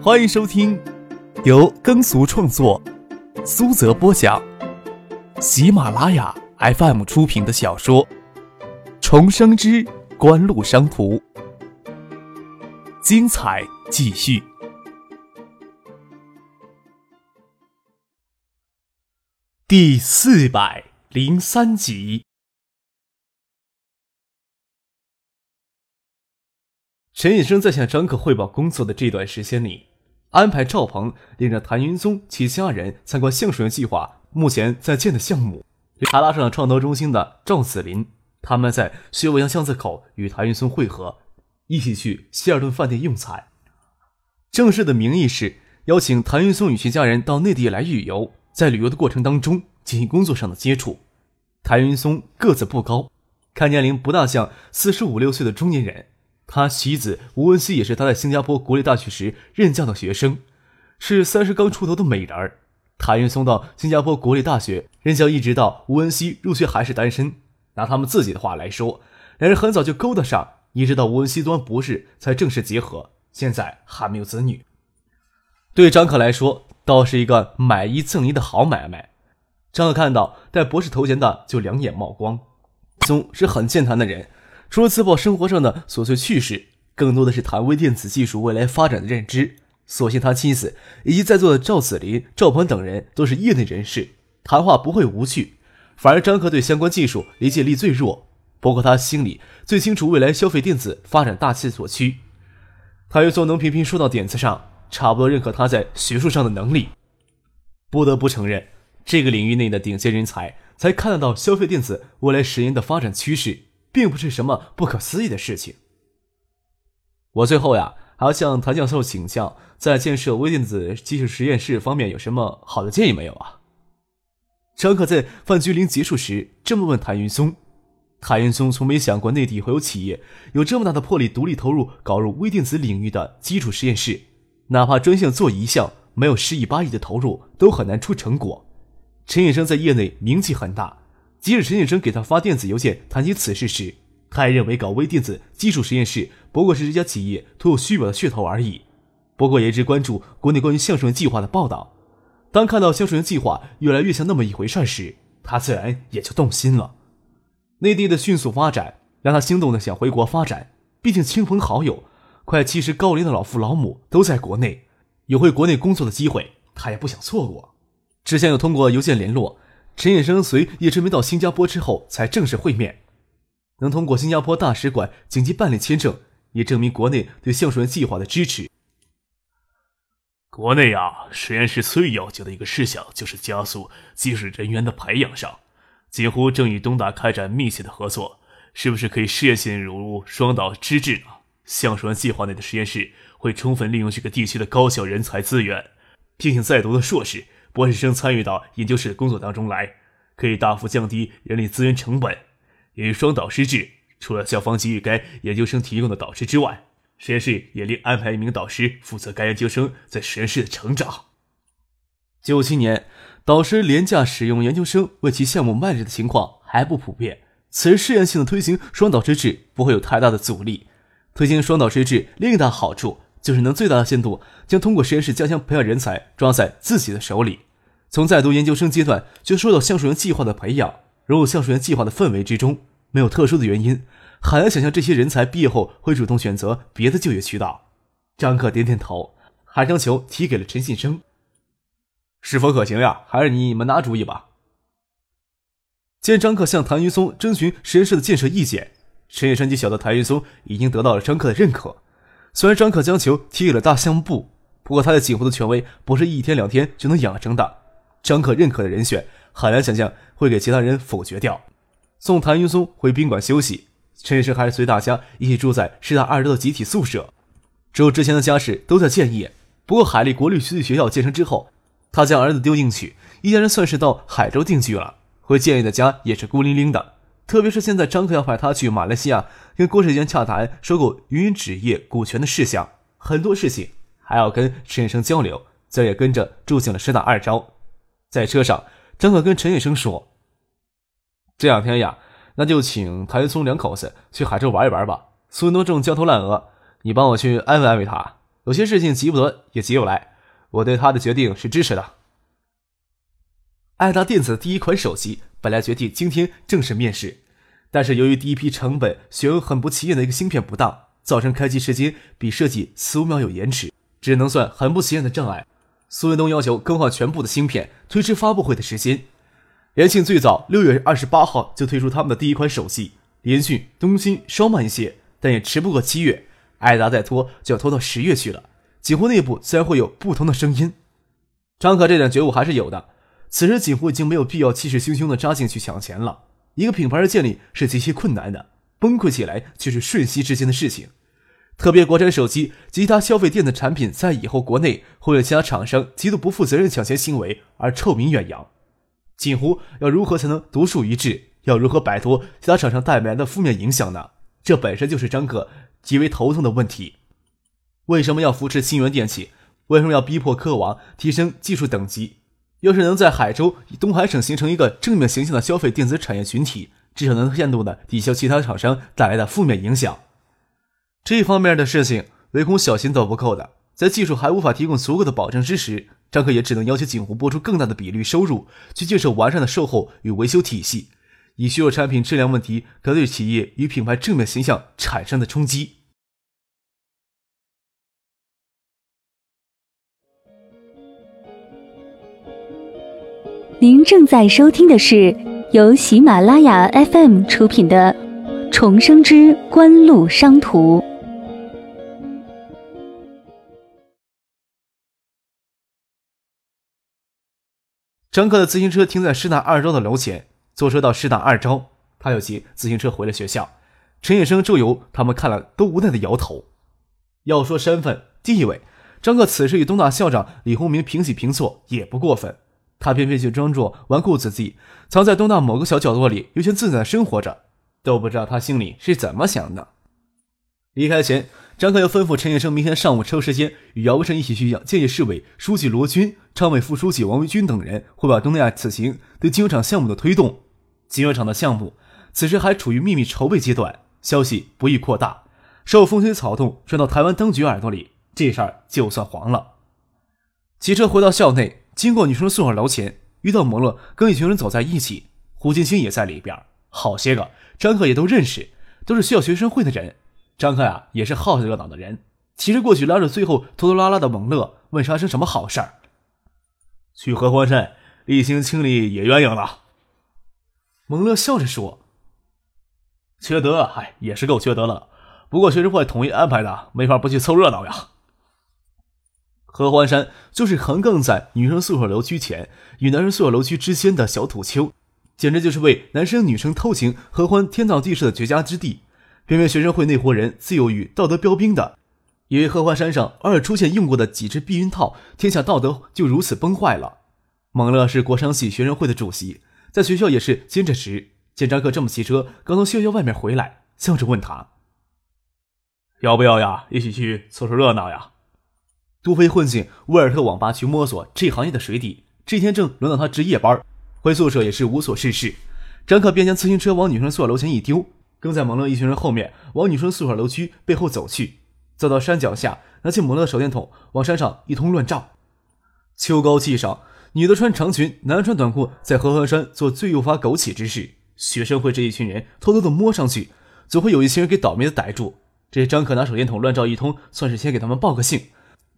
欢迎收听由耕俗创作、苏泽播讲、喜马拉雅 FM 出品的小说《重生之官路商途》，精彩继续，第四百零三集。陈医生在向张克汇报工作的这段时间里，安排赵鹏领着谭云松其家人参观橡树园计划目前在建的项目，还拉上了创投中心的赵子林。他们在薛文阳巷子口与谭云松会合，一起去希尔顿饭店用餐。正式的名义是邀请谭云松与其家人到内地来旅游，在旅游的过程当中进行工作上的接触。谭云松个子不高，看年龄不大像四十五六岁的中年人。他妻子吴文熙也是他在新加坡国立大学时任教的学生，是三十刚出头的美人儿。谭云松到新加坡国立大学任教，一直到吴文熙入学还是单身。拿他们自己的话来说，两人很早就勾搭上，一直到吴文熙读完博士才正式结合，现在还没有子女。对张可来说，倒是一个买一赠一的好买卖。张可看到带博士头衔的就两眼冒光。松是很健谈的人。除了自曝生活上的琐碎趣事，更多的是谈微电子技术未来发展的认知。所幸他妻子以及在座的赵子林、赵鹏等人都是业内人士，谈话不会无趣。反而张克对相关技术理解力最弱，不过他心里最清楚未来消费电子发展大势所趋。谭云松能频频说到点子上，差不多认可他在学术上的能力。不得不承认，这个领域内的顶尖人才才看得到消费电子未来十年的发展趋势。并不是什么不可思议的事情。我最后呀，还要向谭教授请教，在建设微电子技术实验室方面有什么好的建议没有啊？张可在范居林结束时这么问谭云松。谭云松从没想过内地会有企业有这么大的魄力，独立投入搞入微电子领域的基础实验室，哪怕专项做一项，没有十亿八亿的投入，都很难出成果。陈医生在业内名气很大。即使陈先生给他发电子邮件谈起此事时，他也认为搞微电子基础实验室不过是这家企业徒有虚表的噱头而已。不过也一直关注国内关于相声计划的报道。当看到相声计划越来越像那么一回事时，他自然也就动心了。内地的迅速发展让他心动的想回国发展，毕竟亲朋好友、快七十高龄的老父老母都在国内，有回国内工作的机会，他也不想错过。之前有通过邮件联络。陈衍生随叶春明到新加坡之后，才正式会面。能通过新加坡大使馆紧急办理签证，也证明国内对橡树园计划的支持。国内啊，实验室最要紧的一个事项就是加速技术人员的培养上，几乎正与东大开展密切的合作。是不是可以试验性融入双岛之治呢？橡树园计划内的实验室会充分利用这个地区的高校人才资源，并请在读的硕士。博士生参与到研究室工作当中来，可以大幅降低人力资源成本。由于双导师制，除了校方给予该研究生提供的导师之外，实验室也另安排一名导师负责该研究生在实验室的成长。九七年，导师廉价使用研究生为其项目卖力的情况还不普遍，此时试验性的推行双导师制不会有太大的阻力。推行双导师制另一大好处。就是能最大限度将通过实验室加强培养人才抓在自己的手里，从在读研究生阶段就受到橡树园计划的培养，融入橡树园计划的氛围之中。没有特殊的原因，很难想象这些人才毕业后会主动选择别的就业渠道。张克点点头，还将球踢给了陈信生：“是否可行呀？还是你们拿主意吧。”见张克向谭云松征询实验室的建设意见，陈野山就晓得谭云松已经得到了张克的认可。虽然张可将球踢给了大项目部，不过他在锦湖的权威不是一天两天就能养成的。张可认可的人选，很难想象会给其他人否决掉。送谭云松回宾馆休息，陈医生还是随大家一起住在师大二楼的集体宿舍。只有之前的家事都在建业，不过海利国立学校建成之后，他将儿子丢进去，一家人算是到海州定居了。回建业的家也是孤零零的。特别是现在，张克要派他去马来西亚跟郭世坚洽谈收购云云纸业股权的事项，很多事情还要跟陈远生交流，自然也跟着住进了师大二招。在车上，张可跟陈远生说：“这两天呀，那就请谭松两口子去海州玩一玩吧。苏云东正焦头烂额，你帮我去安慰安慰他。有些事情急不得也急不来，我对他的决定是支持的。爱达电子的第一款手机本来决定今天正式面世，但是由于第一批成本选用很不起眼的一个芯片不当，造成开机时间比设计四五秒有延迟，只能算很不起眼的障碍。苏文东要求更换全部的芯片，推迟发布会的时间。联信最早六月二十八号就推出他们的第一款手机，联讯、东芯稍慢一些，但也迟不过七月。爱达再拖就要拖到十月去了。锦湖内部自然会有不同的声音。张可这点觉悟还是有的。此时锦湖已经没有必要气势汹汹的扎进去抢钱了。一个品牌的建立是极其困难的，崩溃起来却是瞬息之间的事情。特别国产手机及其他消费电子产品在以后国内会为其他厂商极度不负责任抢钱行为而臭名远扬。锦湖要如何才能独树一帜？要如何摆脱其他厂商带来的负面影响呢？这本身就是张哥极为头痛的问题。为什么要扶持新源电器？为什么要逼迫科王提升技术等级？要是能在海州东海省形成一个正面形象的消费电子产业群体，至少能限度的抵消其他厂商带来的负面影响。这方面的事情，唯恐小心都不够的。在技术还无法提供足够的保证之时。张克也只能要求锦湖拨出更大的比率收入，去建设完善的售后与维修体系，以削弱产品质量问题可对企业与品牌正面形象产生的冲击。您正在收听的是由喜马拉雅 FM 出品的《重生之官路商途》。张克的自行车停在师大二招的楼前，坐车到师大二招，他又骑自行车回了学校。陈野生、周游他们看了都无奈的摇头。要说身份地位，张克此时与东大校长李洪明平起平坐也不过分。他偏偏却装作纨绔子弟，藏在东大某个小角落里悠闲自在的生活着，都不知道他心里是怎么想的。离开前。张克又吩咐陈业生，明天上午抽时间与姚文生一起去向建业市委书记罗军、常委副书记王维军等人汇报东南亚此行对金融厂项目的推动。金融厂的项目此时还处于秘密筹备阶段，消息不易扩大，受风吹草动传到台湾当局耳朵里，这事儿就算黄了。骑车回到校内，经过女生宿舍楼前，遇到摩洛跟一群人走在一起，胡金星也在里边，好些个张克也都认识，都是校学生会的人。张克呀，也是好热闹的人，骑着过去，拉着最后拖拖拉拉的蒙乐，问发生什么好事儿。去合欢山例行清理野鸳鸯了。蒙乐笑着说：“缺德，嗨，也是够缺德了。不过学生会统一安排的，没法不去凑热闹呀。”合欢山就是横亘在女生宿舍楼区前与男生宿舍楼区之间的小土丘，简直就是为男生女生偷情合欢天造地设的绝佳之地。偏偏学生会那伙人自有与道德标兵的，以为鹤欢山上偶尔出现用过的几只避孕套，天下道德就如此崩坏了。蒙乐是国商系学生会的主席，在学校也是兼着职。见张克这么骑车刚从学校外面回来，笑着问他：“要不要呀？一起去凑凑热闹呀？”杜飞混进威尔特网吧去摸索这行业的水底，这天正轮到他值夜班，回宿舍也是无所事事。张克便将自行车往女生宿舍楼前一丢。跟在蒙乐一群人后面，往女生宿舍楼区背后走去。走到山脚下，拿起蒙乐手电筒，往山上一通乱照。秋高气爽，女的穿长裙，男的穿短裤，在合欢山做最诱发枸杞之事。学生会这一群人偷偷的摸上去，总会有一些人给倒霉的逮住。这些张可拿手电筒乱照一通，算是先给他们报个信，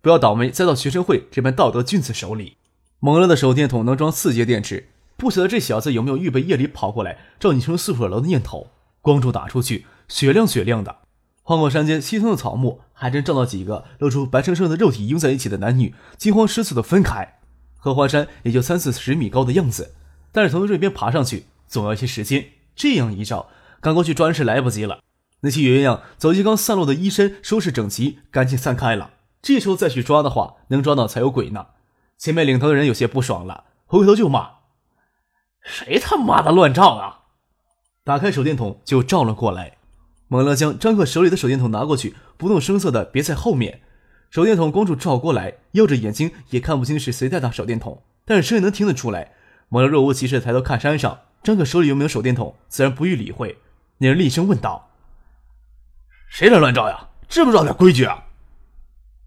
不要倒霉栽到学生会这般道德君子手里。蒙乐的手电筒能装四节电池，不晓得这小子有没有预备夜里跑过来照女生宿舍楼的念头。光柱打出去，雪亮雪亮的。晃过山间稀松的草木，还真照到几个露出白生生的肉体拥在一起的男女，惊慌失措的分开。荷花山也就三四十米高的样子，但是从这边爬上去总要一些时间。这样一照，赶过去抓人是来不及了。那些鸳鸯早就刚散落的衣衫收拾整齐，赶紧散开了。这时候再去抓的话，能抓到才有鬼呢。前面领头的人有些不爽了，回头就骂：“谁他妈的乱照啊！”打开手电筒就照了过来，猛乐将张克手里的手电筒拿过去，不动声色的别在后面。手电筒光柱照过来，耀着眼睛也看不清是谁在打手电筒，但是声音能听得出来。猛乐若无其事抬头看山上，张克手里有没有手电筒，自然不予理会。那人厉声问道：“谁来乱照呀？知不知道点规矩啊？”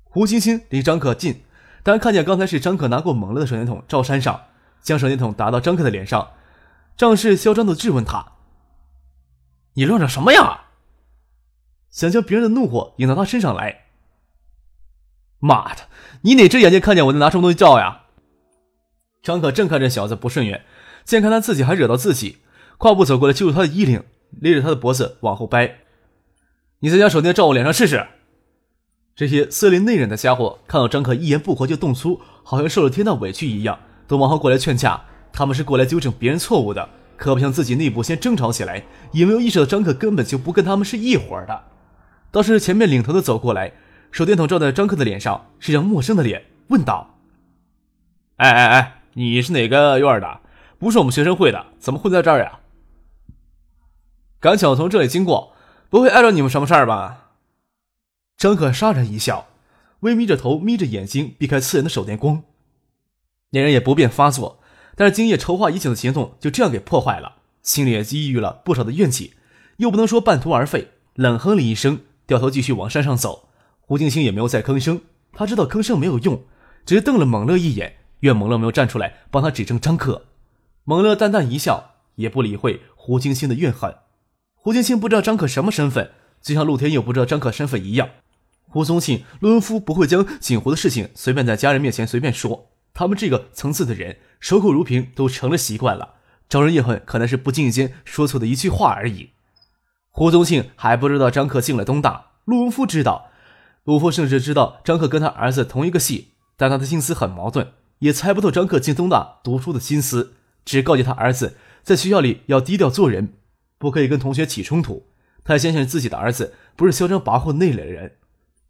胡星星离张克近，但看见刚才是张克拿过猛了的手电筒照山上，将手电筒打到张克的脸上，仗势嚣张的质问他：“你愣成什么呀？”想将别人的怒火引到他身上来。妈的，你哪只眼睛看见我在拿什么东西照呀？张可正看这小子不顺眼，见看他自己还惹到自己，跨步走过来揪住他的衣领，勒着他的脖子往后掰。你再将手电照我脸上试试！这些色厉内荏的家伙看到张可一言不合就动粗，好像受了天大委屈一样，都往后过来劝架。他们是过来纠正别人错误的，可不想自己内部先争吵起来。也没有意识到张可根本就不跟他们是一伙的。倒是前面领头的走过来，手电筒照在张克的脸上，是张陌生的脸，问道：“哎哎哎，你是哪个院的？不是我们学生会的，怎么会在这儿呀？赶巧从这里经过，不会碍着你们什么事儿吧？”张可杀人一笑，微眯着头，眯着眼睛，避开刺人的手电光。那人也不便发作，但是今夜筹划已久的行动就这样给破坏了，心里也积郁了不少的怨气，又不能说半途而废，冷哼了一声，掉头继续往山上走。胡静心也没有再吭声，他知道吭声没有用，只是瞪了猛乐一眼，怨猛乐没有站出来帮他指证张克。猛乐淡淡一笑，也不理会胡静心的怨恨。胡静心不知道张克什么身份，就像陆天佑不知道张克身份一样。胡宗庆、陆文夫不会将锦湖的事情随便在家人面前随便说。他们这个层次的人，守口如瓶都成了习惯了。招人怨恨可能是不经意间说错的一句话而已。胡宗庆还不知道张克进了东大，陆文夫知道，陆夫甚至知道张克跟他儿子同一个系，但他的心思很矛盾，也猜不透张克进东大读书的心思。只告诫他儿子在学校里要低调做人，不可以跟同学起冲突。他还相信自己的儿子不是嚣张跋扈那类人。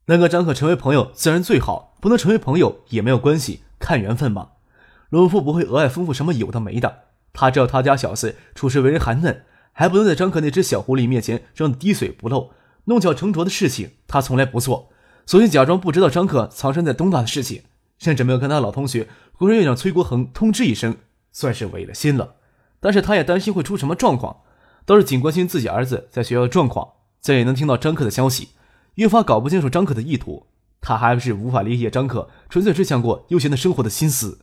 能跟张可成为朋友自然最好，不能成为朋友也没有关系，看缘分嘛。罗父不会额外吩咐什么有的没的，他知道他家小子处事为人寒嫩，还不能在张可那只小狐狸面前装的滴水不漏，弄巧成拙的事情他从来不做，索性假装不知道张可藏身在东大的事情，甚至没有跟他老同学国人院长崔国恒通知一声，算是违了心了。但是他也担心会出什么状况，倒是仅关心自己儿子在学校状况，再也能听到张可的消息。越发搞不清楚张可的意图，他还是无法理解张可纯粹只想过悠闲的生活的心思。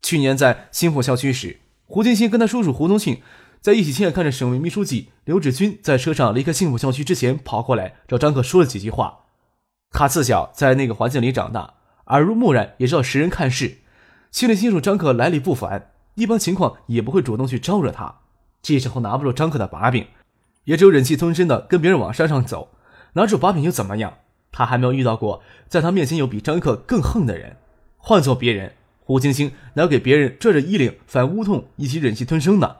去年在新浦校区时，胡金星跟他叔叔胡宗庆在一起，亲眼看着省委秘书记刘志军在车上离开新浦校区之前跑过来找张可说了几句话。他自小在那个环境里长大，耳濡目染，也知道识人看事，心里清楚张可来历不凡，一般情况也不会主动去招惹他。这时候拿不住张可的把柄，也只有忍气吞声的跟别人往山上走。拿住把柄又怎么样？他还没有遇到过在他面前有比张克更横的人。换做别人，胡青青哪给别人拽着衣领反乌痛一起忍气吞声呢？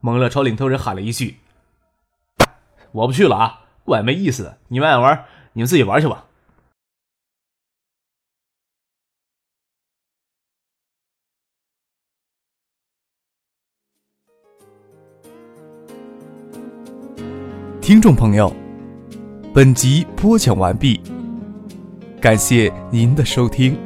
蒙乐朝领头人喊了一句：“我不去了啊，怪没意思的。你们爱玩，你们自己玩去吧。”听众朋友。本集播讲完毕，感谢您的收听。